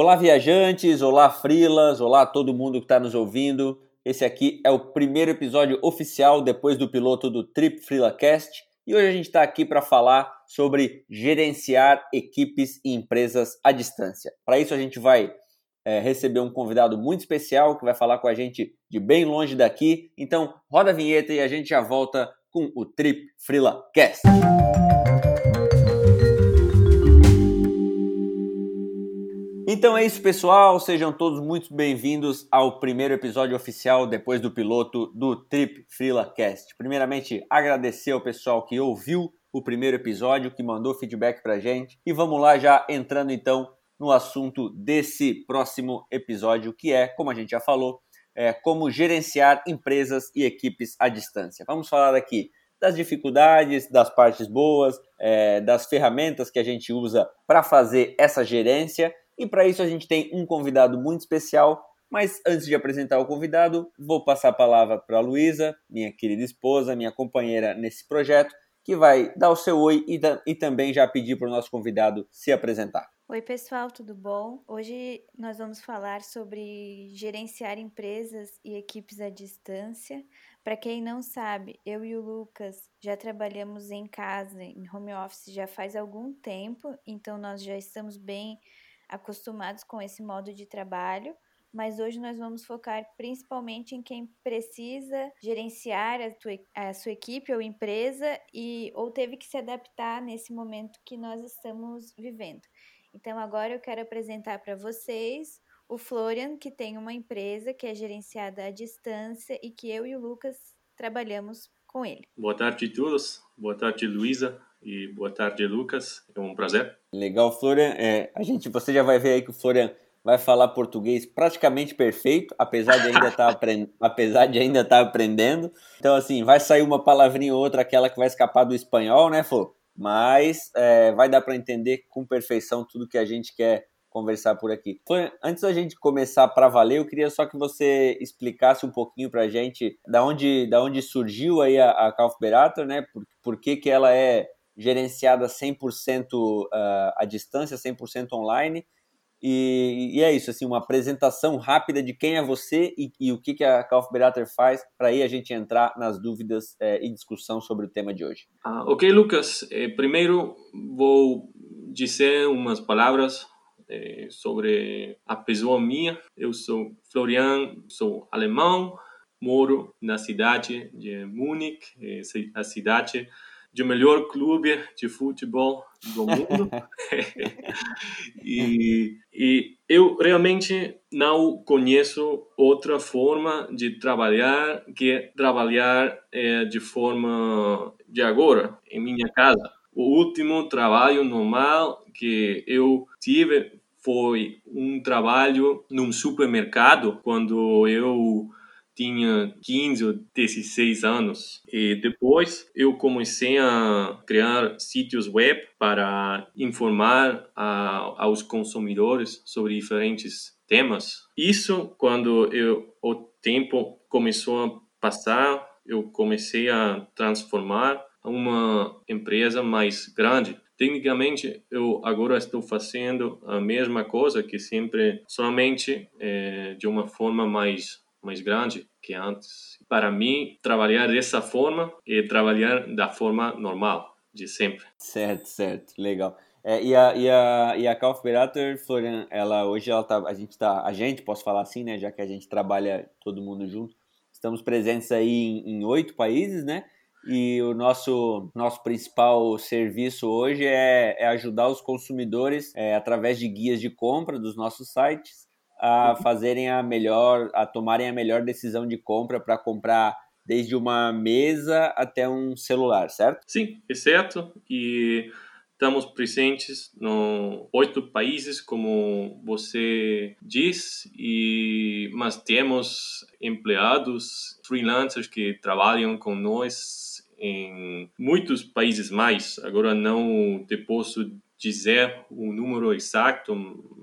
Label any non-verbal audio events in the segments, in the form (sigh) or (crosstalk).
Olá, viajantes, olá, frilas, olá todo mundo que está nos ouvindo. Esse aqui é o primeiro episódio oficial depois do piloto do Trip FrilaCast e hoje a gente está aqui para falar sobre gerenciar equipes e empresas à distância. Para isso, a gente vai é, receber um convidado muito especial que vai falar com a gente de bem longe daqui. Então, roda a vinheta e a gente já volta com o Trip FrilaCast. Então é isso, pessoal. Sejam todos muito bem-vindos ao primeiro episódio oficial depois do piloto do Trip FrilaCast. Primeiramente, agradecer ao pessoal que ouviu o primeiro episódio, que mandou feedback pra gente. E vamos lá, já entrando então no assunto desse próximo episódio, que é, como a gente já falou, é, como gerenciar empresas e equipes à distância. Vamos falar aqui das dificuldades, das partes boas, é, das ferramentas que a gente usa para fazer essa gerência e para isso a gente tem um convidado muito especial. Mas antes de apresentar o convidado, vou passar a palavra para a Luísa, minha querida esposa, minha companheira nesse projeto, que vai dar o seu oi e, e também já pedir para o nosso convidado se apresentar. Oi, pessoal, tudo bom? Hoje nós vamos falar sobre gerenciar empresas e equipes à distância. Para quem não sabe, eu e o Lucas já trabalhamos em casa, em home office, já faz algum tempo, então nós já estamos bem acostumados com esse modo de trabalho, mas hoje nós vamos focar principalmente em quem precisa gerenciar a, tua, a sua equipe ou empresa e ou teve que se adaptar nesse momento que nós estamos vivendo. Então agora eu quero apresentar para vocês o Florian, que tem uma empresa que é gerenciada à distância e que eu e o Lucas trabalhamos com ele. Boa tarde a todos. Boa tarde, Luísa e boa tarde, Lucas. É um prazer. Legal, Florian. É, a gente, você já vai ver aí que o Florian vai falar português praticamente perfeito, apesar de ainda estar tá aprend... (laughs) apesar de ainda estar tá aprendendo. Então assim, vai sair uma palavrinha ou outra aquela que vai escapar do espanhol, né, Flor? Mas é, vai dar para entender com perfeição tudo que a gente quer conversar por aqui. Antes da gente começar para valer, eu queria só que você explicasse um pouquinho para a gente da onde, da onde surgiu aí a, a Kaufberater, né? Por, por que, que ela é gerenciada 100% uh, ah, à distância, 100% online. E, e, é isso, assim, uma apresentação rápida de quem é você e, e o que, que a Kaufberater faz, para aí a gente entrar nas dúvidas eh, e discussão sobre o tema de hoje. Ah, ok, Lucas. Eh, primeiro vou dizer umas palavras eh, sobre a pessoa minha. Eu sou Florian, sou alemão, moro na cidade de Munique, a cidade de melhor clube de futebol do mundo. (laughs) e, e eu realmente não conheço outra forma de trabalhar que trabalhar é, de forma de agora, em minha casa. O último trabalho normal que eu tive foi um trabalho num supermercado quando eu tinha 15 ou 16 anos. E depois eu comecei a criar sítios web para informar a, aos consumidores sobre diferentes temas. Isso quando eu, o tempo começou a passar, eu comecei a transformar uma empresa mais grande. Tecnicamente, eu agora estou fazendo a mesma coisa que sempre, somente é, de uma forma mais mais grande que antes. Para mim, trabalhar dessa forma é trabalhar da forma normal, de sempre. Certo, certo, legal. É, e a, e a, e a Kaufberater, Florian, ela hoje ela tá, a gente tá, a gente, posso falar assim, né, já que a gente trabalha todo mundo junto, estamos presentes aí em oito países, né, e o nosso, nosso principal serviço hoje é, é ajudar os consumidores é, através de guias de compra dos nossos sites a fazerem a melhor, a tomarem a melhor decisão de compra para comprar desde uma mesa até um celular, certo? Sim, é certo. E estamos presentes em oito países, como você diz, e mas temos empregados, freelancers que trabalham com nós em muitos países mais. Agora não te posso dizer o número exato,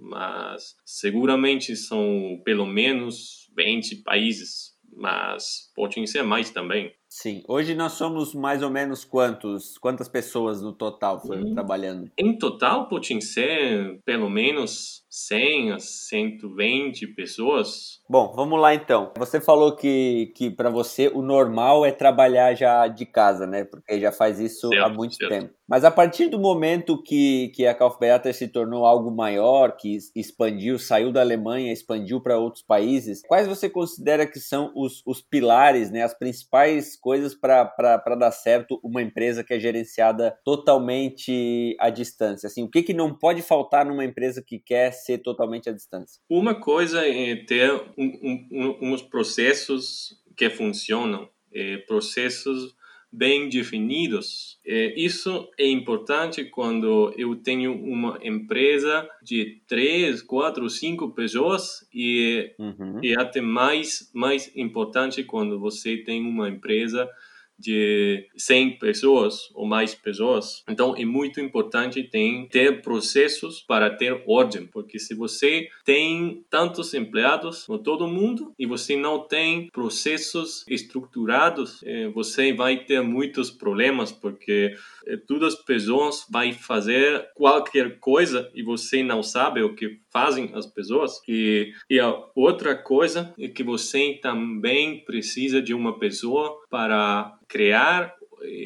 mas seguramente são pelo menos 20 países, mas podem ser mais também. Sim. Hoje nós somos mais ou menos quantos, quantas pessoas no total hum. trabalhando? Em total, pode ser pelo menos 100 a 120 pessoas. Bom, vamos lá então. Você falou que, que para você o normal é trabalhar já de casa, né? Porque já faz isso certo, há muito certo. tempo. Mas a partir do momento que, que a Kaufbeater se tornou algo maior, que expandiu, saiu da Alemanha, expandiu para outros países, quais você considera que são os, os pilares, né, as principais coisas para dar certo uma empresa que é gerenciada totalmente à distância? Assim, o que, que não pode faltar numa empresa que quer ser totalmente à distância? Uma coisa é ter um, um, uns processos que funcionam, é, processos bem definidos. É, isso é importante quando eu tenho uma empresa de três, quatro, cinco pessoas e, uhum. e até mais mais importante quando você tem uma empresa de 100 pessoas ou mais pessoas. Então é muito importante tem, ter processos para ter ordem, porque se você tem tantos empregados no todo mundo e você não tem processos estruturados, eh, você vai ter muitos problemas, porque eh, todas as pessoas vai fazer qualquer coisa e você não sabe o que fazem as pessoas. E, e a outra coisa é que você também precisa de uma pessoa para criar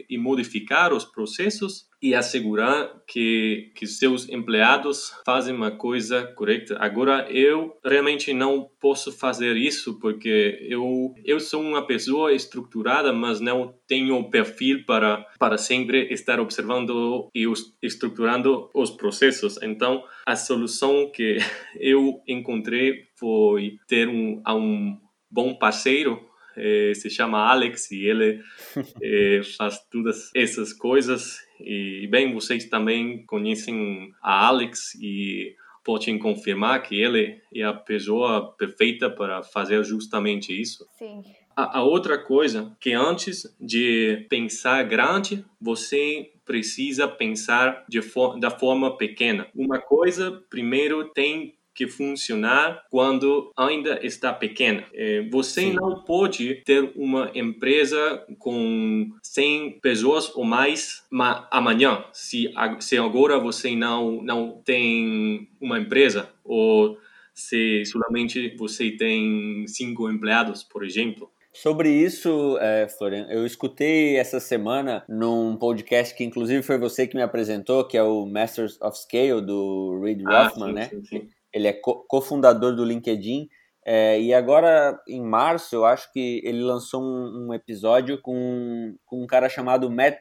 e modificar os processos e assegurar que, que seus empregados fazem uma coisa correta. Agora, eu realmente não posso fazer isso porque eu, eu sou uma pessoa estruturada, mas não tenho perfil para, para sempre estar observando e estruturando os processos. Então, a solução que (laughs) eu encontrei foi ter um, um bom parceiro eh, se chama Alex e ele (laughs) eh, faz todas essas coisas. E, bem, vocês também conhecem a Alex e podem confirmar que ele é a pessoa perfeita para fazer justamente isso. Sim. A, a outra coisa que antes de pensar grande, você precisa pensar de for da forma pequena. Uma coisa, primeiro, tem que funcionar quando ainda está pequena. É, você Sim. não pode ter uma empresa com 100 pessoas ou mais amanhã, se, se agora você não, não tem uma empresa ou se somente você tem cinco empregados, por exemplo. Sobre isso, é, Florian, eu escutei essa semana num podcast que inclusive foi você que me apresentou, que é o Masters of Scale do Reid ah, Rothman, né? Sim, sim. Ele é cofundador do LinkedIn. É, e agora, em março, eu acho que ele lançou um, um episódio com, com um cara chamado Matt,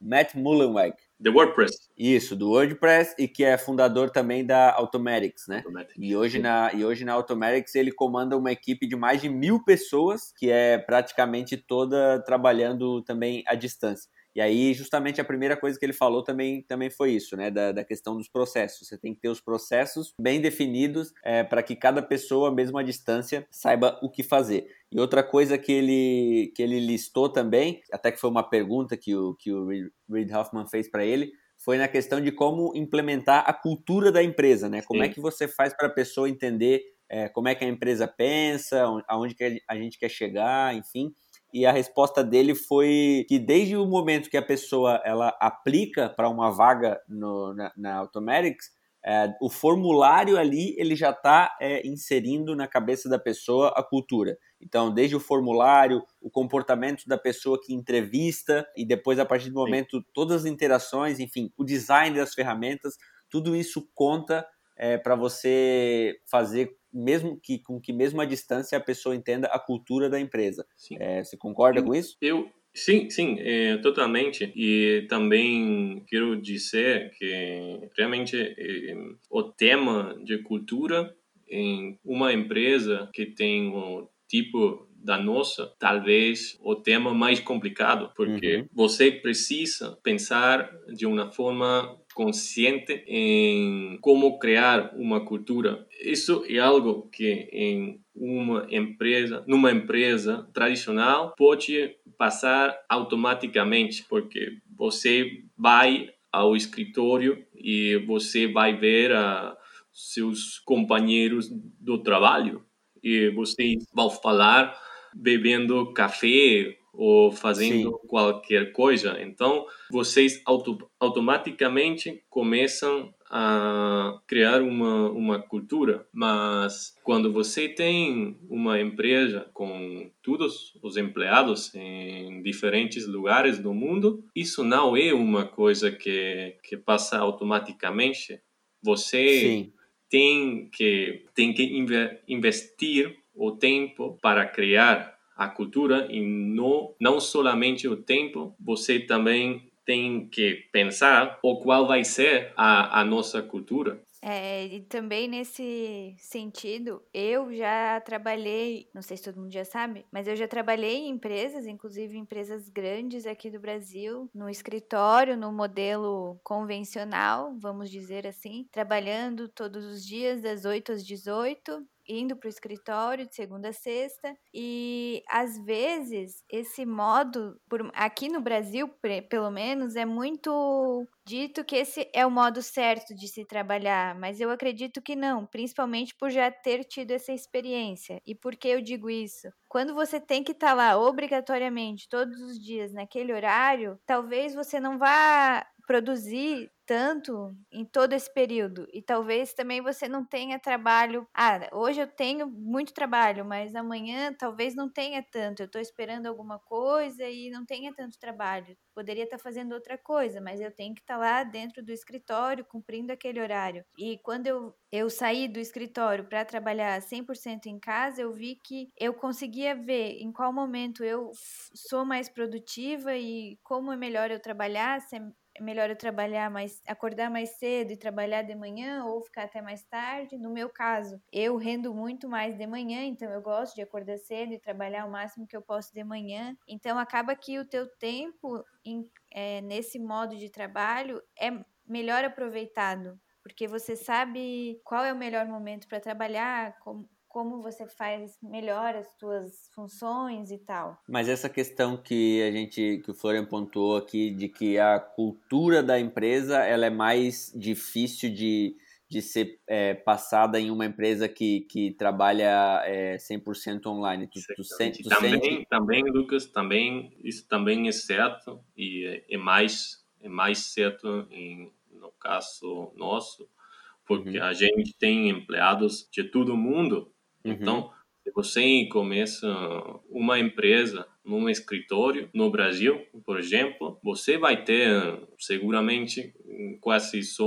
Matt Mullenweg. The WordPress. Isso, do WordPress e que é fundador também da Automatics, né? Automatics. E hoje, na, e hoje na Automatics ele comanda uma equipe de mais de mil pessoas, que é praticamente toda trabalhando também à distância. E aí, justamente, a primeira coisa que ele falou também, também foi isso, né? Da, da questão dos processos. Você tem que ter os processos bem definidos é, para que cada pessoa, mesmo à distância, saiba o que fazer. E outra coisa que ele, que ele listou também, até que foi uma pergunta que o, que o Reid Hoffman fez para ele, foi na questão de como implementar a cultura da empresa, né? Como é Sim. é que você faz para a pessoa entender é, como é que a empresa pensa, aonde que a gente quer chegar, enfim e a resposta dele foi que desde o momento que a pessoa ela aplica para uma vaga no, na, na Automatics, é, o formulário ali ele já está é, inserindo na cabeça da pessoa a cultura. Então, desde o formulário, o comportamento da pessoa que entrevista e depois, a partir do momento, Sim. todas as interações, enfim, o design das ferramentas, tudo isso conta é, para você fazer mesmo que com que mesmo à distância a pessoa entenda a cultura da empresa. É, você concorda com isso? Eu sim, sim, é, totalmente. E também quero dizer que realmente é, o tema de cultura em uma empresa que tem o tipo da nossa, talvez o tema mais complicado, porque uhum. você precisa pensar de uma forma consciente em como criar uma cultura. Isso é algo que em uma empresa, numa empresa tradicional, pode passar automaticamente, porque você vai ao escritório e você vai ver a seus companheiros do trabalho e vocês vão falar bebendo café ou fazendo Sim. qualquer coisa. Então, vocês auto, automaticamente começam a criar uma, uma cultura, mas quando você tem uma empresa com todos os empregados em diferentes lugares do mundo, isso não é uma coisa que, que passa automaticamente. Você Sim. tem que, tem que investir o tempo para criar a cultura e não, não somente o tempo, você também tem que pensar o qual vai ser a, a nossa cultura. É, e também nesse sentido, eu já trabalhei, não sei se todo mundo já sabe, mas eu já trabalhei em empresas, inclusive empresas grandes aqui do Brasil, no escritório, no modelo convencional, vamos dizer assim, trabalhando todos os dias das 8 às 18, indo para o escritório de segunda a sexta. E às vezes esse modo por, aqui no Brasil pelo menos é muito dito que esse é o modo certo de se trabalhar mas eu acredito que não principalmente por já ter tido essa experiência. E por que eu digo isso? Quando você tem que estar tá lá obrigatoriamente todos os dias naquele horário talvez você não vá produzir tanto em todo esse período e talvez também você não tenha trabalho. Ah, hoje eu tenho muito trabalho, mas amanhã talvez não tenha tanto. Eu estou esperando alguma coisa e não tenha tanto trabalho. Poderia estar tá fazendo outra coisa, mas eu tenho que estar tá lá dentro do escritório cumprindo aquele horário. E quando eu, eu saí do escritório para trabalhar 100% em casa, eu vi que eu conseguia ver em qual momento eu sou mais produtiva e como é melhor eu trabalhar, é melhor eu trabalhar mais, acordar mais cedo e trabalhar de manhã ou ficar até mais tarde. No meu caso, eu rendo muito mais de manhã, então eu gosto de acordar cedo e trabalhar o máximo que eu posso de manhã. Então acaba que o teu tempo em, é, nesse modo de trabalho é melhor aproveitado, porque você sabe qual é o melhor momento para trabalhar, como, como você faz melhor as suas funções e tal. Mas essa questão que a gente, que o Florian pontuou aqui, de que a cultura da empresa ela é mais difícil de, de ser é, passada em uma empresa que, que trabalha é, 100% online. Tu, tu sente, tu também, sente... também, Lucas, também isso também é certo e é, é mais é mais certo em, no caso nosso, porque uhum. a gente tem empregados de todo mundo Uhum. Então, se você começa uma empresa num escritório no Brasil, por exemplo, você vai ter seguramente quase só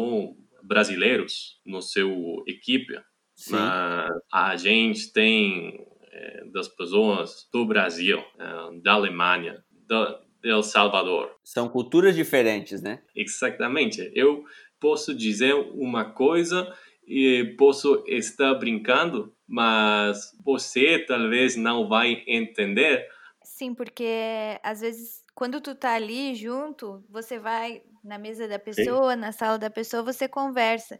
brasileiros no seu equipe. Sim. Mas a gente tem é, das pessoas do Brasil, é, da Alemanha, da, de El Salvador. São culturas diferentes, né? Exatamente. Eu posso dizer uma coisa posso estar brincando, mas você talvez não vai entender. Sim, porque às vezes quando tu tá ali junto, você vai na mesa da pessoa, Sim. na sala da pessoa, você conversa.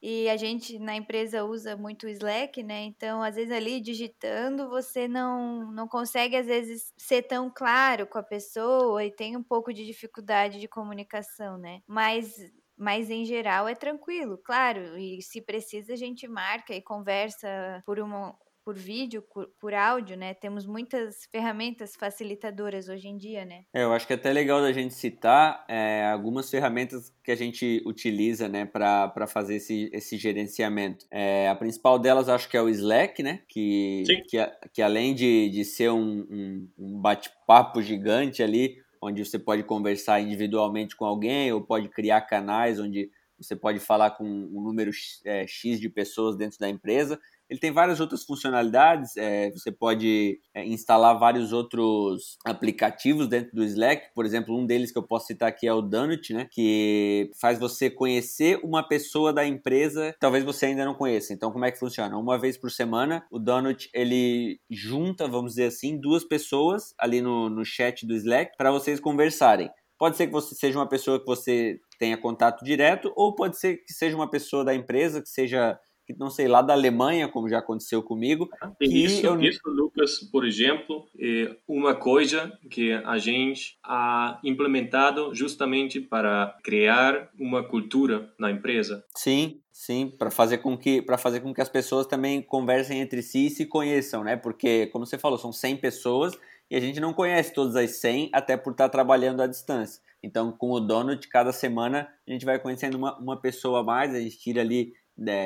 E a gente na empresa usa muito o Slack, né? Então, às vezes ali digitando, você não não consegue às vezes ser tão claro com a pessoa e tem um pouco de dificuldade de comunicação, né? Mas mas em geral é tranquilo, claro. E se precisa, a gente marca e conversa por uma, por vídeo, por, por, áudio, né? Temos muitas ferramentas facilitadoras hoje em dia, né? É, eu acho que é até legal da gente citar é, algumas ferramentas que a gente utiliza, né, para fazer esse, esse gerenciamento. É, a principal delas acho que é o Slack, né? Que, que, que, além de, de ser um, um, um bate-papo gigante ali, onde você pode conversar individualmente com alguém ou pode criar canais onde você pode falar com um número é, X de pessoas dentro da empresa. Ele tem várias outras funcionalidades. É, você pode é, instalar vários outros aplicativos dentro do Slack. Por exemplo, um deles que eu posso citar aqui é o Donut, né? Que faz você conhecer uma pessoa da empresa que talvez você ainda não conheça. Então, como é que funciona? Uma vez por semana, o Donut ele junta, vamos dizer assim, duas pessoas ali no, no chat do Slack para vocês conversarem. Pode ser que você seja uma pessoa que você tenha contato direto, ou pode ser que seja uma pessoa da empresa, que seja que não sei lá da Alemanha, como já aconteceu comigo. Isso, eu... isso, Lucas, por exemplo, é uma coisa que a gente ha implementado justamente para criar uma cultura na empresa. Sim, sim, para fazer com que para fazer com que as pessoas também conversem entre si e se conheçam, né? Porque como você falou, são 100 pessoas e a gente não conhece todas as 100, até por estar trabalhando à distância. Então, com o Donut, cada semana a gente vai conhecendo uma, uma pessoa a mais, a gente tira ali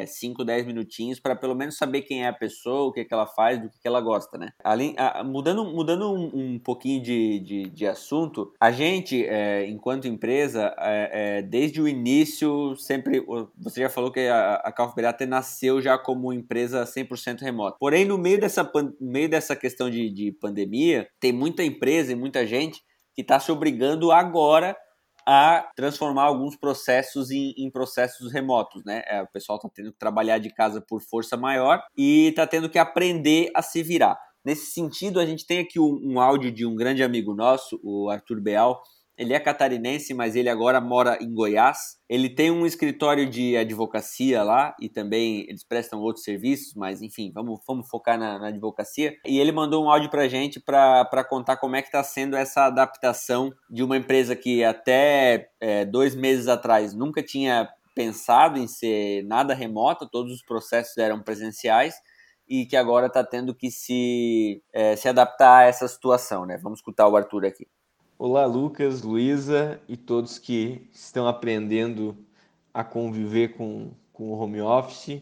5, 10 minutinhos para pelo menos saber quem é a pessoa, o que, que ela faz, do que, que ela gosta, né? Além, a, mudando mudando um, um pouquinho de, de, de, assunto, a gente, é, enquanto empresa, é, é, desde o início, sempre. Você já falou que a, a Calf nasceu já como empresa 100% remota. Porém, no meio dessa, no meio dessa questão de, de pandemia, tem muita empresa e muita gente que está se obrigando agora a transformar alguns processos em, em processos remotos, né? É, o pessoal está tendo que trabalhar de casa por força maior e está tendo que aprender a se virar. Nesse sentido, a gente tem aqui um, um áudio de um grande amigo nosso, o Arthur Beal, ele é catarinense, mas ele agora mora em Goiás. Ele tem um escritório de advocacia lá e também eles prestam outros serviços, mas enfim, vamos, vamos focar na, na advocacia. E ele mandou um áudio pra gente para contar como é que está sendo essa adaptação de uma empresa que até é, dois meses atrás nunca tinha pensado em ser nada remoto, todos os processos eram presenciais e que agora está tendo que se, é, se adaptar a essa situação, né? Vamos escutar o Arthur aqui. Olá, Lucas, Luísa e todos que estão aprendendo a conviver com, com o home office.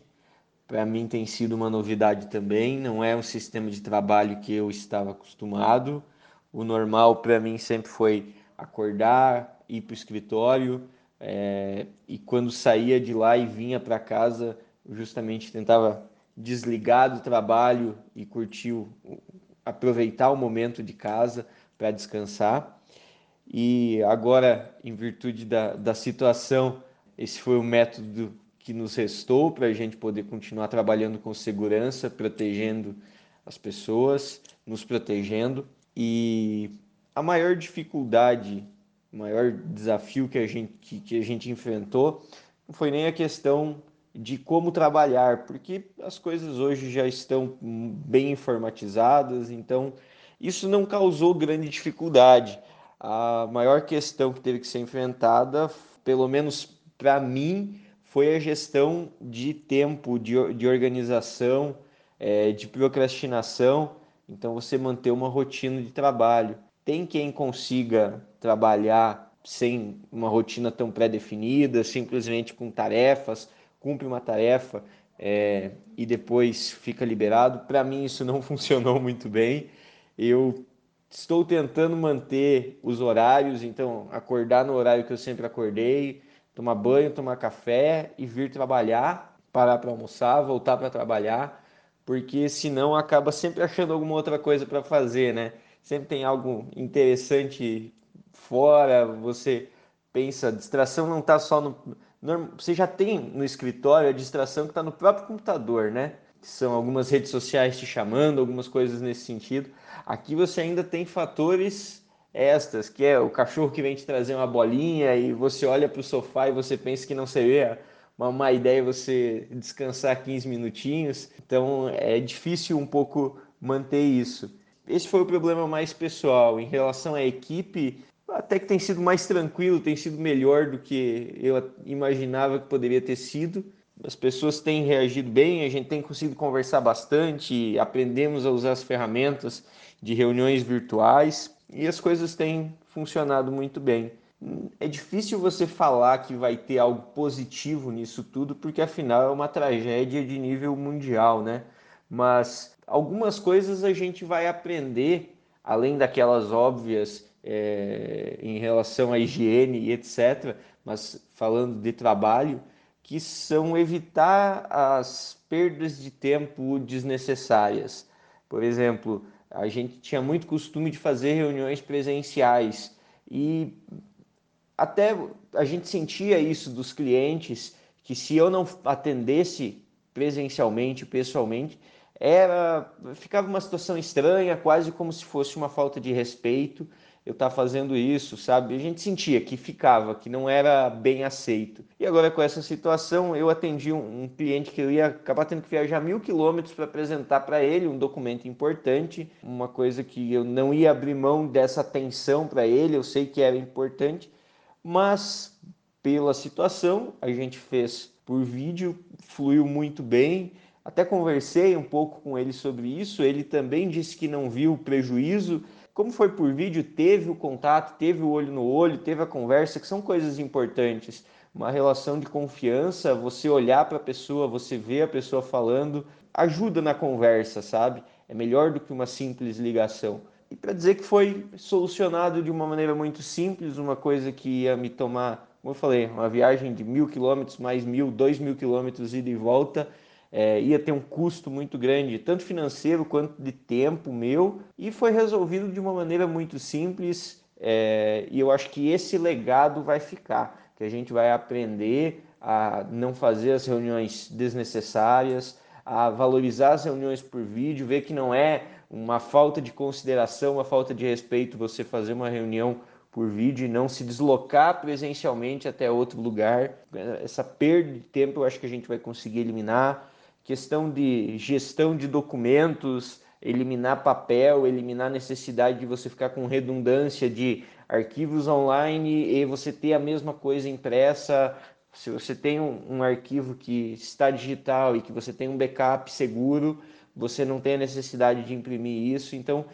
Para mim tem sido uma novidade também, não é um sistema de trabalho que eu estava acostumado. O normal para mim sempre foi acordar, ir para o escritório é, e quando saía de lá e vinha para casa, justamente tentava desligar do trabalho e curtir, aproveitar o momento de casa para descansar. E agora, em virtude da, da situação, esse foi o método que nos restou para a gente poder continuar trabalhando com segurança, protegendo as pessoas, nos protegendo. E a maior dificuldade, o maior desafio que a gente, que, que a gente enfrentou não foi nem a questão de como trabalhar, porque as coisas hoje já estão bem informatizadas, então isso não causou grande dificuldade a maior questão que teve que ser enfrentada, pelo menos para mim, foi a gestão de tempo, de, de organização, é, de procrastinação. Então, você manter uma rotina de trabalho. Tem quem consiga trabalhar sem uma rotina tão pré-definida, simplesmente com tarefas, cumpre uma tarefa é, e depois fica liberado. Para mim, isso não (laughs) funcionou muito bem. Eu Estou tentando manter os horários, então acordar no horário que eu sempre acordei, tomar banho, tomar café e vir trabalhar, parar para almoçar, voltar para trabalhar, porque senão acaba sempre achando alguma outra coisa para fazer, né? Sempre tem algo interessante fora, você pensa, a distração não está só no. Você já tem no escritório a distração que está no próprio computador, né? São algumas redes sociais te chamando, algumas coisas nesse sentido. Aqui você ainda tem fatores extras, que é o cachorro que vem te trazer uma bolinha e você olha para o sofá e você pensa que não seria uma má ideia você descansar 15 minutinhos. Então é difícil um pouco manter isso. Esse foi o problema mais pessoal. Em relação à equipe, até que tem sido mais tranquilo, tem sido melhor do que eu imaginava que poderia ter sido. As pessoas têm reagido bem, a gente tem conseguido conversar bastante, aprendemos a usar as ferramentas de reuniões virtuais e as coisas têm funcionado muito bem. É difícil você falar que vai ter algo positivo nisso tudo, porque afinal é uma tragédia de nível mundial, né? Mas algumas coisas a gente vai aprender, além daquelas óbvias é, em relação à higiene e etc., mas falando de trabalho, que são evitar as perdas de tempo desnecessárias. Por exemplo, a gente tinha muito costume de fazer reuniões presenciais e até a gente sentia isso dos clientes que se eu não atendesse presencialmente, pessoalmente, era ficava uma situação estranha, quase como se fosse uma falta de respeito eu estar tá fazendo isso, sabe? A gente sentia que ficava, que não era bem aceito. E agora com essa situação, eu atendi um, um cliente que eu ia acabar tendo que viajar mil quilômetros para apresentar para ele um documento importante, uma coisa que eu não ia abrir mão dessa atenção para ele, eu sei que era importante, mas pela situação a gente fez por vídeo, fluiu muito bem. Até conversei um pouco com ele sobre isso. Ele também disse que não viu prejuízo como foi por vídeo, teve o contato, teve o olho no olho, teve a conversa, que são coisas importantes. Uma relação de confiança, você olhar para a pessoa, você ver a pessoa falando, ajuda na conversa, sabe? É melhor do que uma simples ligação. E para dizer que foi solucionado de uma maneira muito simples, uma coisa que ia me tomar, como eu falei, uma viagem de mil quilômetros, mais mil, dois mil quilômetros ida e volta, é, ia ter um custo muito grande, tanto financeiro quanto de tempo meu, e foi resolvido de uma maneira muito simples. É, e eu acho que esse legado vai ficar, que a gente vai aprender a não fazer as reuniões desnecessárias, a valorizar as reuniões por vídeo, ver que não é uma falta de consideração, uma falta de respeito você fazer uma reunião por vídeo e não se deslocar presencialmente até outro lugar. Essa perda de tempo eu acho que a gente vai conseguir eliminar questão de gestão de documentos, eliminar papel, eliminar a necessidade de você ficar com redundância de arquivos online e você ter a mesma coisa impressa. Se você tem um, um arquivo que está digital e que você tem um backup seguro, você não tem a necessidade de imprimir isso. Então,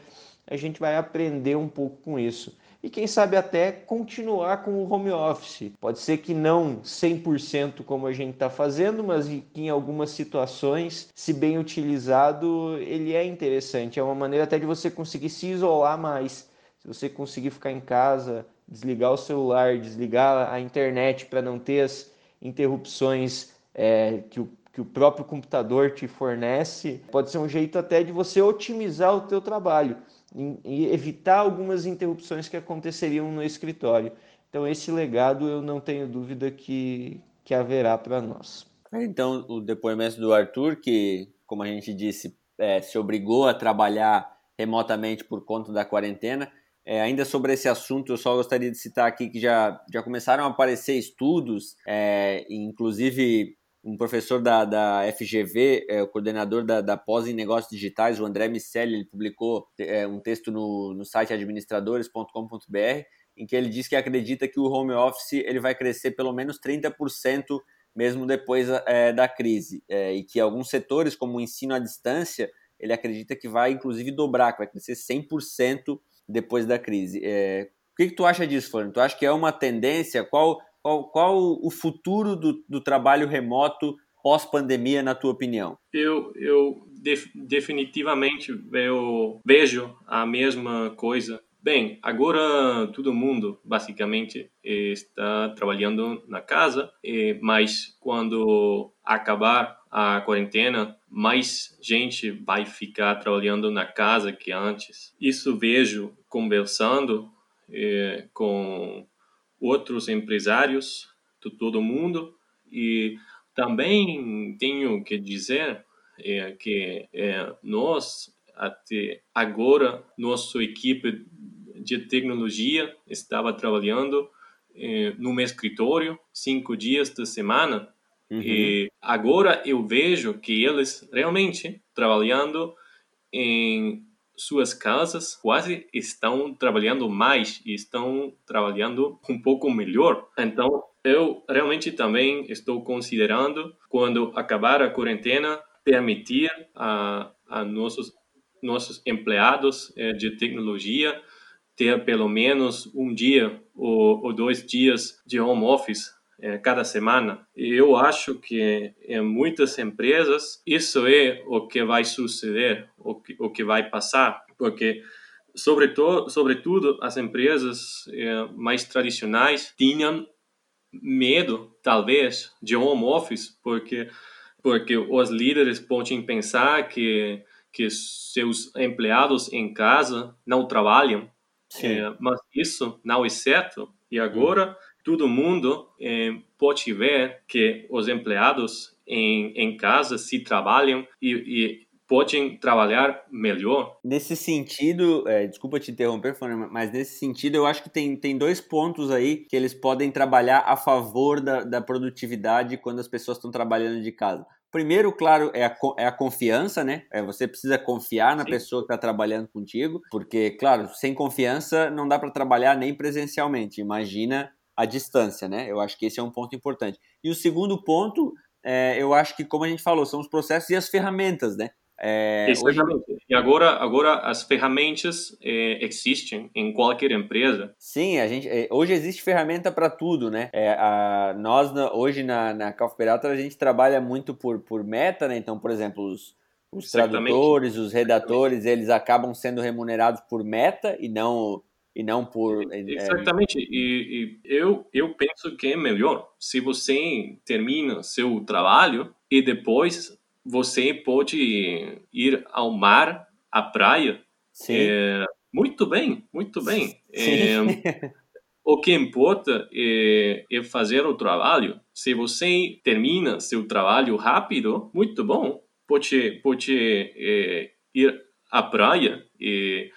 a gente vai aprender um pouco com isso e quem sabe até continuar com o home office. Pode ser que não 100% como a gente está fazendo, mas que em algumas situações, se bem utilizado, ele é interessante. É uma maneira até de você conseguir se isolar mais. Se você conseguir ficar em casa, desligar o celular, desligar a internet para não ter as interrupções é, que o que o próprio computador te fornece, pode ser um jeito até de você otimizar o teu trabalho e evitar algumas interrupções que aconteceriam no escritório. Então, esse legado eu não tenho dúvida que, que haverá para nós. Então, o depoimento do Arthur, que, como a gente disse, é, se obrigou a trabalhar remotamente por conta da quarentena. É, ainda sobre esse assunto, eu só gostaria de citar aqui que já, já começaram a aparecer estudos, é, inclusive um professor da, da FGV, é, o coordenador da, da pós em negócios digitais, o André Micelli, ele publicou é, um texto no, no site administradores.com.br, em que ele diz que acredita que o home office ele vai crescer pelo menos 30% mesmo depois é, da crise, é, e que alguns setores, como o ensino à distância, ele acredita que vai inclusive dobrar, que vai crescer 100% depois da crise. É, o que, que tu acha disso, Flávio? Tu acha que é uma tendência? Qual qual, qual o futuro do, do trabalho remoto pós-pandemia, na tua opinião? Eu, eu def, definitivamente eu vejo a mesma coisa. Bem, agora todo mundo basicamente está trabalhando na casa, mas quando acabar a quarentena, mais gente vai ficar trabalhando na casa que antes. Isso vejo conversando eh, com outros empresários de todo mundo e também tenho que dizer é, que é, nós até agora nossa equipe de tecnologia estava trabalhando é, no escritório cinco dias da semana uhum. e agora eu vejo que eles realmente trabalhando em suas casas quase estão trabalhando mais e estão trabalhando um pouco melhor. Então, eu realmente também estou considerando, quando acabar a quarentena, permitir a, a nossos, nossos empregados eh, de tecnologia ter pelo menos um dia ou, ou dois dias de home office é, cada semana. E eu acho que em muitas empresas isso é o que vai suceder, o que, o que vai passar, porque sobretudo, sobretudo as empresas é, mais tradicionais tinham medo, talvez, de home office, porque porque os líderes podem pensar que que seus empregados em casa não trabalham, é, mas isso não é certo. E agora todo mundo eh, pode ver que os empregados em, em casa se trabalham e, e podem trabalhar melhor. Nesse sentido, é, desculpa te interromper, mas nesse sentido eu acho que tem, tem dois pontos aí que eles podem trabalhar a favor da, da produtividade quando as pessoas estão trabalhando de casa. Primeiro, claro, é a, é a confiança, né? É, você precisa confiar na Sim. pessoa que está trabalhando contigo, porque, claro, sem confiança não dá para trabalhar nem presencialmente. Imagina a distância, né? Eu acho que esse é um ponto importante. E o segundo ponto, é, eu acho que, como a gente falou, são os processos e as ferramentas, né? É. Hoje... E agora, agora as ferramentas é, existem em qualquer empresa. Sim, a gente, é, hoje existe ferramenta para tudo, né? É, a, nós, na, hoje na, na Calfperator, a gente trabalha muito por, por meta, né? Então, por exemplo, os, os tradutores, os redatores, eles acabam sendo remunerados por meta e não e não por é, exatamente e, e, eu eu penso que é melhor se você termina seu trabalho e depois você pode ir ao mar, à praia. É, muito bem, muito bem. (laughs) É, o que importa é, é, fazer o trabalho. Se você termina seu trabalho rápido, muito bom. Pode, pode é, ir à praia e,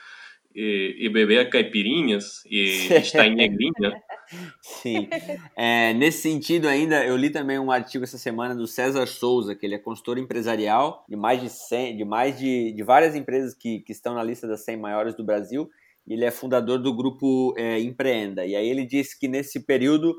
e, e beber caipirinhas e estar em negrinha. (laughs) Sim. É, nesse sentido ainda, eu li também um artigo essa semana do César Souza, que ele é consultor empresarial de mais de 100, de mais de, de várias empresas que, que estão na lista das 100 maiores do Brasil. Ele é fundador do grupo é, Empreenda. E aí ele disse que nesse período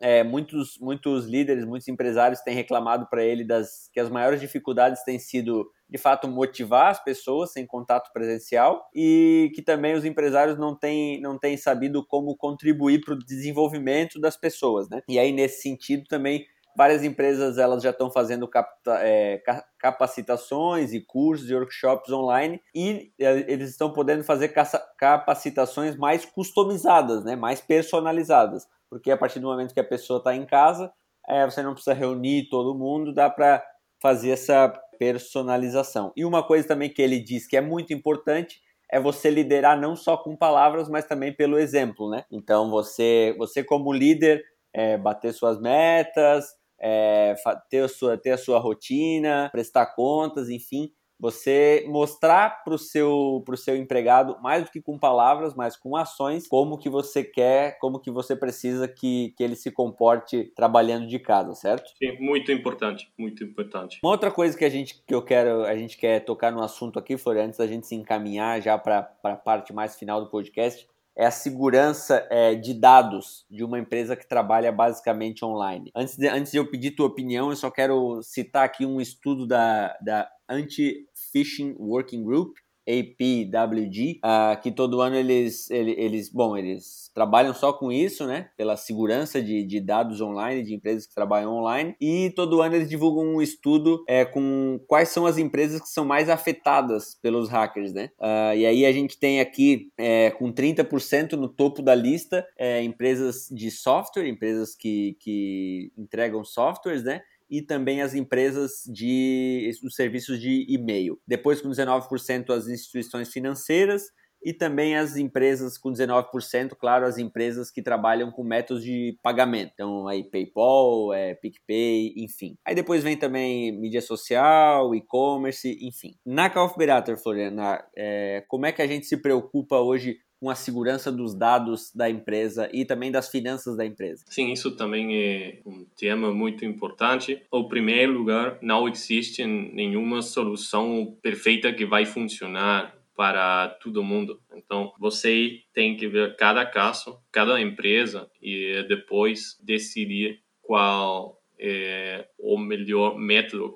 é, muitos, muitos líderes, muitos empresários têm reclamado para ele das que as maiores dificuldades têm sido de fato motivar as pessoas sem contato presencial e que também os empresários não têm, não têm sabido como contribuir para o desenvolvimento das pessoas, né? E aí nesse sentido também várias empresas elas já estão fazendo capta, é, capacitações e cursos e workshops online e é, eles estão podendo fazer capacitações mais customizadas, né? Mais personalizadas porque a partir do momento que a pessoa está em casa, é, você não precisa reunir todo mundo, dá para fazer essa personalização. E uma coisa também que ele diz que é muito importante é você liderar não só com palavras, mas também pelo exemplo, né? Então você, você como líder, é, bater suas metas, é, ter, a sua, ter a sua rotina, prestar contas, enfim, você mostrar para o seu, pro seu empregado, mais do que com palavras, mas com ações, como que você quer, como que você precisa que, que ele se comporte trabalhando de casa, certo? Sim, muito importante, muito importante. Uma outra coisa que a gente que eu quero, a gente quer tocar no assunto aqui, Florian, antes da gente se encaminhar já para a parte mais final do podcast, é a segurança é, de dados de uma empresa que trabalha basicamente online. Antes de, antes de eu pedir tua opinião, eu só quero citar aqui um estudo da, da Anti-Phishing Working Group, APWG, uh, ah, que todo ano eles, eles, eles, bom, eles trabalham só com isso, né, pela segurança de, de dados online, de empresas que trabalham online, e todo ano eles divulgam um estudo é, com quais são as empresas que são mais afetadas pelos hackers, né, uh, e aí a gente tem aqui é, com 30% no topo da lista é, empresas de software, empresas que, que entregam softwares, né, e também as empresas de os serviços de e-mail. Depois com 19% as instituições financeiras e também as empresas com 19%, claro, as empresas que trabalham com métodos de pagamento. Então, aí PayPal, é, PicPay, enfim. Aí depois vem também mídia social, e-commerce, enfim. Na Call Floriana, é, como é que a gente se preocupa hoje com a segurança dos dados da empresa e também das finanças da empresa. Sim, isso também é um tema muito importante. Em primeiro lugar, não existe nenhuma solução perfeita que vai funcionar para todo mundo. Então, você tem que ver cada caso, cada empresa e depois decidir qual é o melhor método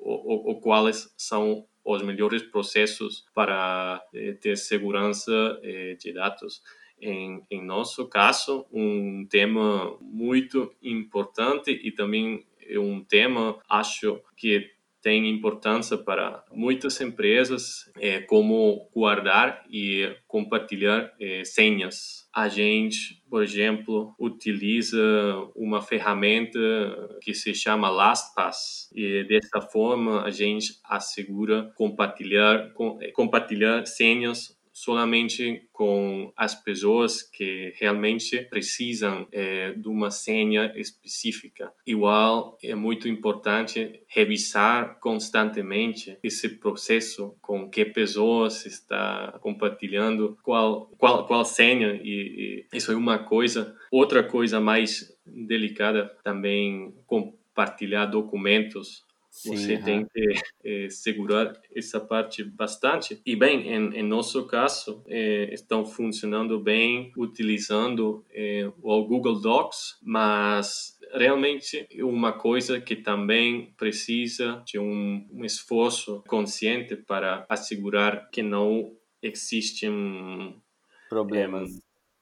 ou quais são os melhores processos para eh, ter segurança eh, de dados. Em, em nosso caso, um tema muito importante e também é um tema, acho que tem importância para muitas empresas, é, como guardar e compartilhar é, senhas. A gente, por exemplo, utiliza uma ferramenta que se chama LastPass e dessa forma a gente assegura compartilhar compartilhar senhas solamente com as pessoas que realmente precisam é, de uma senha específica. Igual é muito importante revisar constantemente esse processo com que pessoas está compartilhando qual qual qual senha e, e isso é uma coisa. Outra coisa mais delicada também compartilhar documentos Sim, você tem que é, segurar essa parte bastante. E bem, em, em nosso caso, é, estão funcionando bem utilizando é, o Google Docs, mas realmente uma coisa que também precisa de um, um esforço consciente para assegurar que não existem problemas.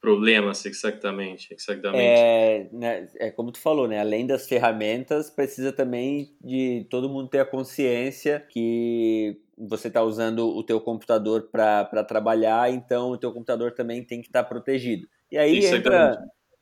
Problemas, exatamente, exatamente. É, né, é como tu falou, né? Além das ferramentas, precisa também de todo mundo ter a consciência que você está usando o teu computador para trabalhar, então o teu computador também tem que estar tá protegido. E aí entra,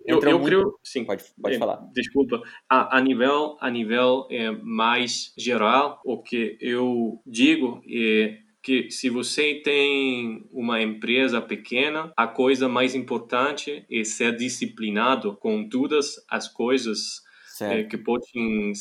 eu, eu muito... creio, sim. Pode, pode é, falar. Desculpa. A, a nível, a nível é, mais geral, o que eu digo é que se você tem uma empresa pequena, a coisa mais importante é ser disciplinado com todas as coisas é, que podem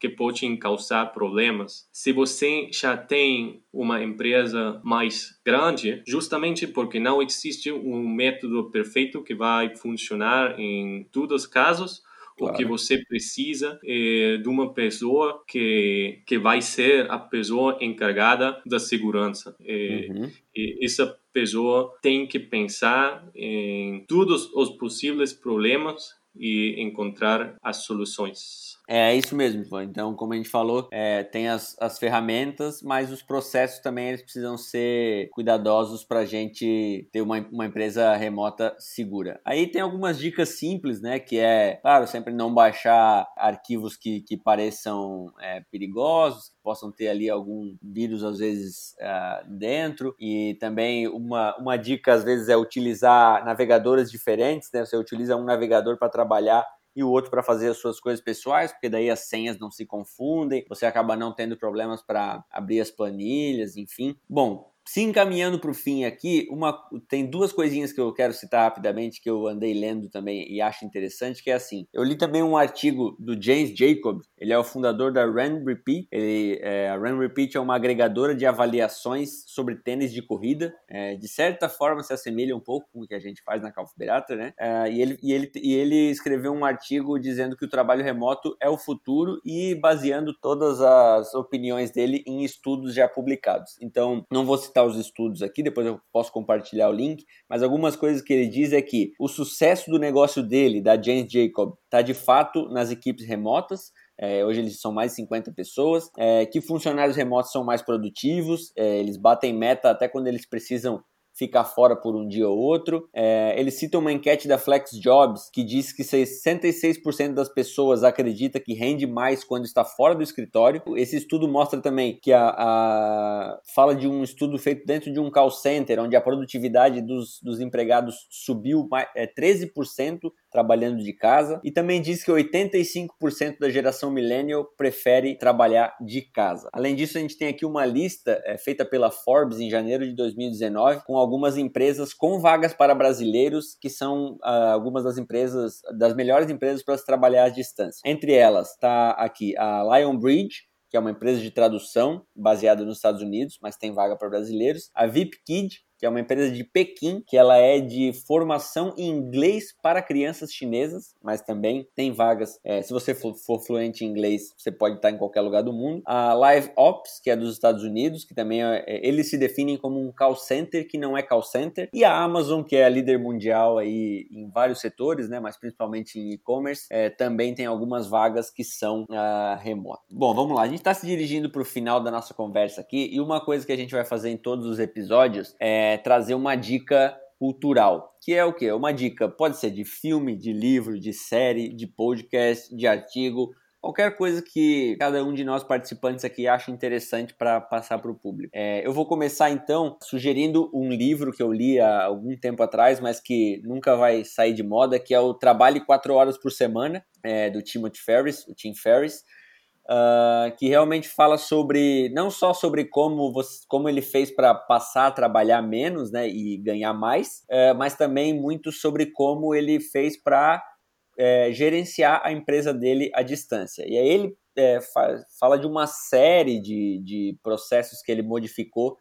que podem causar problemas. Se você já tem uma empresa mais grande, justamente porque não existe um método perfeito que vai funcionar em todos os casos, Claro. O que você precisa é de uma pessoa que, que vai ser a pessoa encarregada da segurança. É, uhum. E essa pessoa tem que pensar em todos os possíveis problemas e encontrar as soluções. É isso mesmo, então como a gente falou, é, tem as, as ferramentas, mas os processos também eles precisam ser cuidadosos para a gente ter uma, uma empresa remota segura. Aí tem algumas dicas simples, né, que é, claro, sempre não baixar arquivos que, que pareçam é, perigosos, que possam ter ali algum vírus às vezes uh, dentro, e também uma, uma dica às vezes é utilizar navegadores diferentes, né, você utiliza um navegador para trabalhar e o outro para fazer as suas coisas pessoais, porque daí as senhas não se confundem, você acaba não tendo problemas para abrir as planilhas, enfim. Bom, se encaminhando para o fim aqui, uma, tem duas coisinhas que eu quero citar rapidamente que eu andei lendo também e acho interessante, que é assim, eu li também um artigo do James Jacob, ele é o fundador da Run Repeat, ele, é, a Run Repeat é uma agregadora de avaliações sobre tênis de corrida, é, de certa forma se assemelha um pouco com o que a gente faz na Calfberata, né, é, e, ele, e, ele, e ele escreveu um artigo dizendo que o trabalho remoto é o futuro e baseando todas as opiniões dele em estudos já publicados. Então, não vou citar citar os estudos aqui, depois eu posso compartilhar o link, mas algumas coisas que ele diz é que o sucesso do negócio dele, da James Jacob, está de fato nas equipes remotas, é, hoje eles são mais de 50 pessoas, é, que funcionários remotos são mais produtivos, é, eles batem meta até quando eles precisam ficar fora por um dia ou outro. É, ele cita uma enquete da Flex Jobs que diz que 66% das pessoas acredita que rende mais quando está fora do escritório. Esse estudo mostra também que a, a fala de um estudo feito dentro de um call center, onde a produtividade dos, dos empregados subiu mais, é, 13% trabalhando de casa. E também diz que 85% da geração millennial prefere trabalhar de casa. Além disso, a gente tem aqui uma lista é, feita pela Forbes em janeiro de 2019 com algumas empresas com vagas para brasileiros, que são uh, algumas das empresas, das melhores empresas para se trabalhar à distância. Entre elas está aqui a Lionbridge, que é uma empresa de tradução baseada nos Estados Unidos, mas tem vaga para brasileiros. A VipKid, que é uma empresa de Pequim, que ela é de formação em inglês para crianças chinesas, mas também tem vagas. É, se você for, fluente em inglês, você pode estar em qualquer lugar do mundo. A Live Ops, que é dos Estados Unidos, que também é, é, eles se definem como um call center que não é call center. E a Amazon, que é a líder mundial aí em vários setores, né, mas principalmente em e-commerce, é, também tem algumas vagas que são uh, remotas. Bom, vamos lá. A gente está se dirigindo para o final da nossa conversa aqui e uma coisa que a gente vai fazer em todos os episódios é trazer uma dica cultural, que é o que? Uma dica, pode ser de filme, de livro, de série, de podcast, de artigo, qualquer coisa que cada um de nós participantes aqui acha interessante para passar para o público. É, eu vou começar então sugerindo um livro que eu li há algum tempo atrás, mas que nunca vai sair de moda, que é o Trabalhe quatro horas por semana, é, do Timothy Ferris, o Tim Ferris uh, que realmente fala sobre não só sobre como, você, como ele fez para passar a trabalhar menos né, e ganhar mais, uh, mas também muito sobre como ele fez para uh, gerenciar a empresa dele à distância. E aí ele é, fala de uma série de, de processos que ele modificou,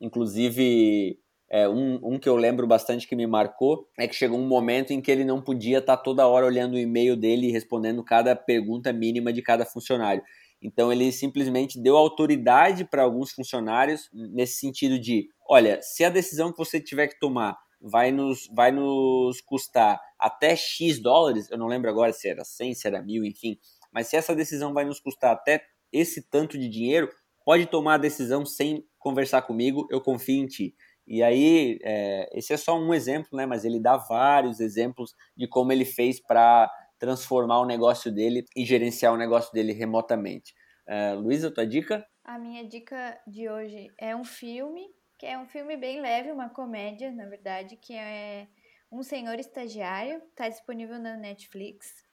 inclusive é, um, um, que eu lembro bastante que me marcou é que chegou um momento em que ele não podia estar tá toda hora olhando o e-mail dele e respondendo cada pergunta mínima de cada funcionário. Então ele simplesmente deu autoridade para alguns funcionários nesse sentido de, olha, se a decisão que você tiver que tomar vai nos, vai nos custar até X dólares, eu não lembro agora se era 100, se era mil, enfim, mas se essa decisão vai nos custar até esse tanto de dinheiro, pode tomar a decisão sem conversar comigo, eu confio em ti. E aí, é, esse é só um exemplo, né? Mas ele dá vários exemplos de como ele fez para transformar o negócio dele e gerenciar o negócio dele remotamente. Uh, Luísa, tua dica? A minha dica de hoje é um filme, que é um filme bem leve, uma comédia, na verdade, que é Um Senhor Estagiário, está disponível na Netflix.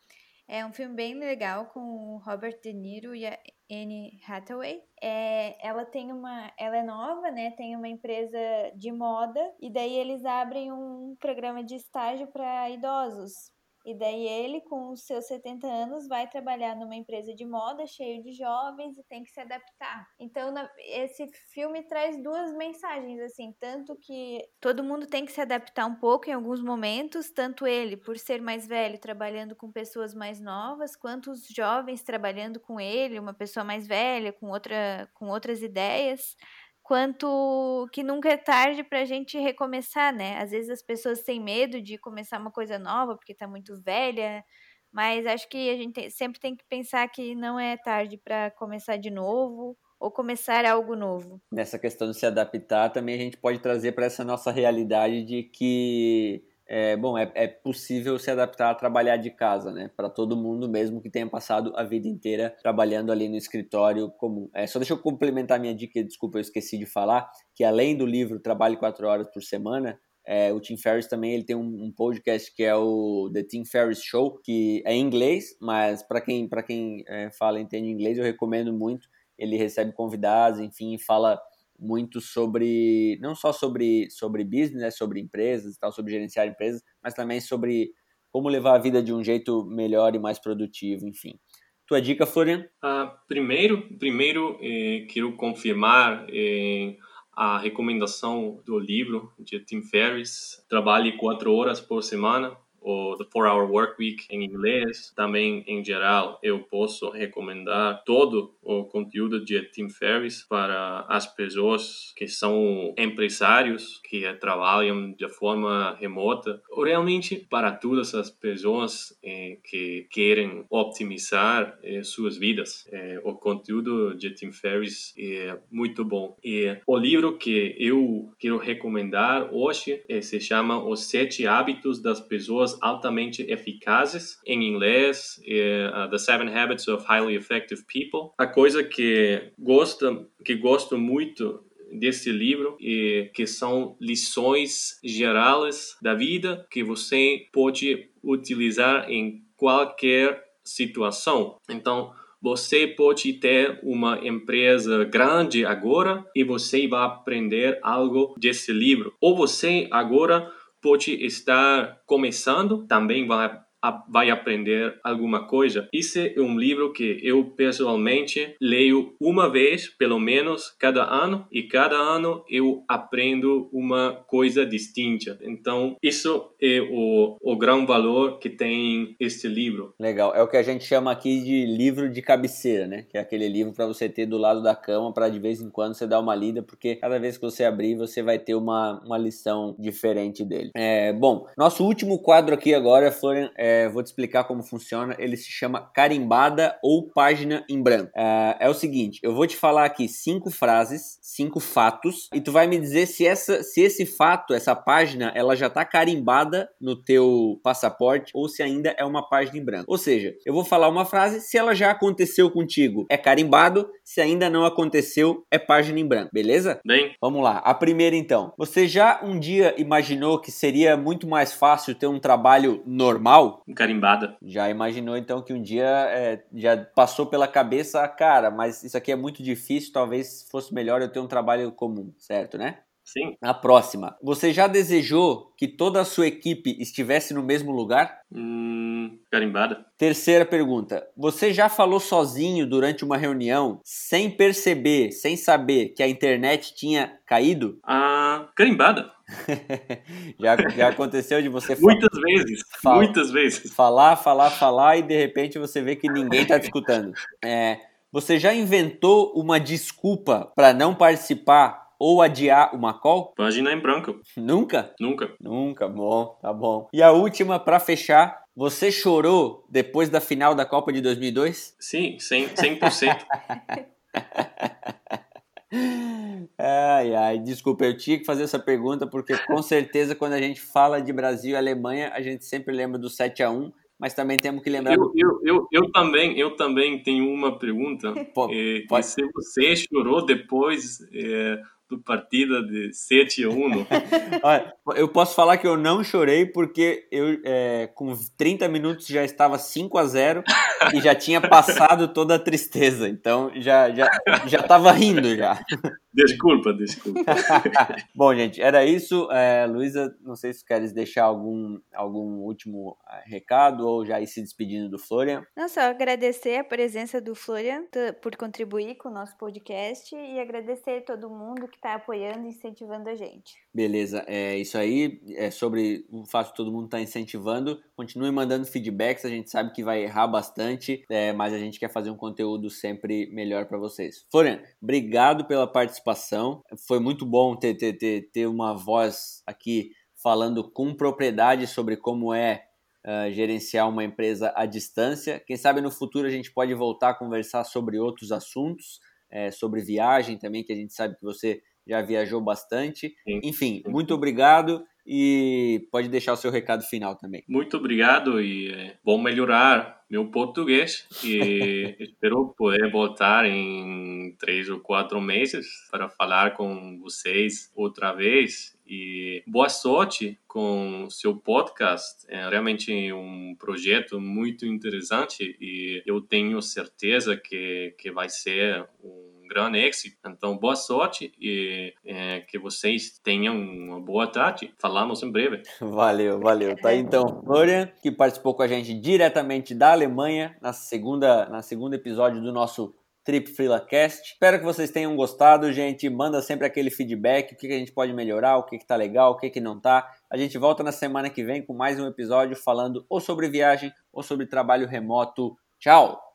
É um filme bem legal com o Robert De Niro e a Anne Hathaway. É, ela tem uma, ela é nova, né? Tem uma empresa de moda e daí eles abrem um programa de estágio para idosos. E daí ele, com os seus 70 anos, vai trabalhar numa empresa de moda cheio de jovens e tem que se adaptar. Então, na, esse filme traz duas mensagens, assim, tanto que todo mundo tem que se adaptar um pouco em alguns momentos, tanto ele, por ser mais velho, trabalhando com pessoas mais novas, quanto os jovens trabalhando com ele, uma pessoa mais velha, com, outra, com outras ideias quanto que nunca é tarde para a gente recomeçar, né? Às vezes as pessoas têm medo de começar uma coisa nova porque está muito velha, mas acho que a gente sempre tem que pensar que não é tarde para começar de novo ou começar algo novo. Nessa questão de se adaptar, também a gente pode trazer para essa nossa realidade de que é, bom, é, é, possível se adaptar a trabalhar de casa, né? Para todo mundo, mesmo que tenha passado a vida inteira trabalhando ali no escritório comum. É, só deixa eu complementar minha dica, desculpa, eu esqueci de falar, que além do livro Trabalhe quatro horas por semana, é, o Tim Ferriss também ele tem um, um, podcast que é o The Tim Ferriss Show, que é em inglês, mas para quem, pra quem é, fala e entende inglês, eu recomendo muito. Ele recebe convidados, enfim, fala muito sobre, não só sobre, sobre business, né, sobre empresas tal, sobre gerenciar empresas, mas também sobre como levar a vida de um jeito melhor e mais produtivo, enfim. Tua dica, Florian? Uh, primeiro, primeiro eh, quero confirmar eh, a recomendação do livro de Tim Ferriss, Trabalhe quatro horas por semana, o The 4 Hour Work Week em inglês. Também, em geral, eu posso recomendar todo o conteúdo de Tim Ferriss para as pessoas que são empresários, que trabalham de forma remota, ou realmente para todas as pessoas eh, que querem optimizar eh, suas vidas. Eh, o conteúdo de Tim Ferriss é muito bom. E o livro que eu quero recomendar hoje eh, se chama Os Sete Hábitos das Pessoas altamente eficazes, em inglês, uh, The Seven Habits of Highly Effective People. A coisa que gosto, que gosto muito desse livro e que são lições gerais da vida que você pode utilizar em qualquer situação. Então, você pode ter uma empresa grande agora e você vai aprender algo desse livro. Ou você agora pode estar começando, também vai vai aprender alguma coisa. Esse é um livro que eu pessoalmente leio uma vez, pelo menos, cada ano, e cada ano eu aprendo uma coisa distinta. Então, isso é o, o grande valor que tem este livro. Legal. É o que a gente chama aqui de livro de cabeceira, né? Que é aquele livro para você ter do lado da cama para de vez em quando você dar uma lida, porque cada vez que você abrir, você vai ter uma, uma lição diferente dele. É, bom, nosso último quadro aqui agora, Florian, é é, vou te explicar como funciona. Ele se chama carimbada ou página em branco. É, é, o seguinte, eu vou te falar aqui cinco frases, cinco fatos, e tu vai me dizer se essa, se esse fato, essa página, ela já está carimbada no teu passaporte ou se ainda é uma página em branco. Ou seja, eu vou falar uma frase, se ela já aconteceu contigo, é carimbado. Se ainda não aconteceu, é página em branco. Beleza? Bem. Vamos lá. A primeira então. Você já um dia imaginou que seria muito mais fácil ter um trabalho normal? Carimbada. Já imaginou então que um dia é, já passou pela cabeça, cara, mas isso aqui é muito difícil, talvez fosse melhor eu ter um trabalho comum, certo, né? Sim. A próxima. Você já desejou que toda a sua equipe estivesse no mesmo lugar? Hum, carimbada. Terceira pergunta. Você já falou sozinho durante uma reunião sem perceber, sem saber que a internet tinha caído? Ah, carimbada. (laughs) já, já aconteceu de você Muitas vezes. Fala, muitas vezes. Falar, falar, falar e de repente você vê que ninguém está te escutando. É, você já inventou uma desculpa para não participar ou adiar uma call? Página em branco. Nunca? Nunca. Nunca, bom, tá bom. E a última, para fechar, você chorou depois da final da Copa de 2002? Sim, 100%. 100%. (laughs) Ai, ai, desculpa, eu tinha que fazer essa pergunta porque com certeza quando a gente fala de Brasil e Alemanha, a gente sempre lembra do 7 a 1 mas também temos que lembrar. Eu, eu, eu, eu também, eu também tenho uma pergunta. Pô, é, pode... Se você chorou depois é, partida de 7 a 1. (laughs) Olha, eu posso falar que eu não chorei porque eu é, com 30 minutos já estava 5 a 0 e já tinha passado toda a tristeza. Então já já já estava rindo já. Desculpa, desculpa. (laughs) Bom, gente, era isso. É, Luísa, não sei se queres deixar algum, algum último é, recado ou já ir se despedindo do Florian. Não, só agradecer a presença do Florian por contribuir com o nosso podcast e agradecer a todo mundo que está apoiando e incentivando a gente. Beleza, é isso aí. É sobre o fato de todo mundo estar tá incentivando. Continue mandando feedbacks, a gente sabe que vai errar bastante, é, mas a gente quer fazer um conteúdo sempre melhor para vocês. Florian, obrigado pela participação participação. Foi muito bom ter, ter, ter, ter uma voz aqui falando com propriedade sobre como é uh, gerenciar uma empresa à distância. Quem sabe no futuro a gente pode voltar a conversar sobre outros assuntos, é, sobre viagem também, que a gente sabe que você já viajou bastante. Sim, Enfim, muito obrigado e pode deixar o seu recado final também. Muito obrigado e é, vou melhorar meu português e (laughs) espero poder voltar em três ou quatro meses para falar com vocês outra vez e boa sorte com seu podcast. É realmente um projeto muito interessante e eu tenho certeza que, que vai ser um grande êxito. Então, boa sorte e é, que vocês tenham uma boa tarde. Falamos em breve. (laughs) Valeu, valeu. Tá aí então, Florian, que participou com a gente diretamente da Alemanha na segunda, na segundo episódio do nosso Trip FreelaCast. Espero que vocês tenham gostado, gente. Manda sempre aquele feedback, o que, que a gente pode melhorar, o que, que tá legal, o que, que não tá. A gente volta na semana que vem com mais um episódio falando ou sobre viagem ou sobre trabalho remoto. Tchau!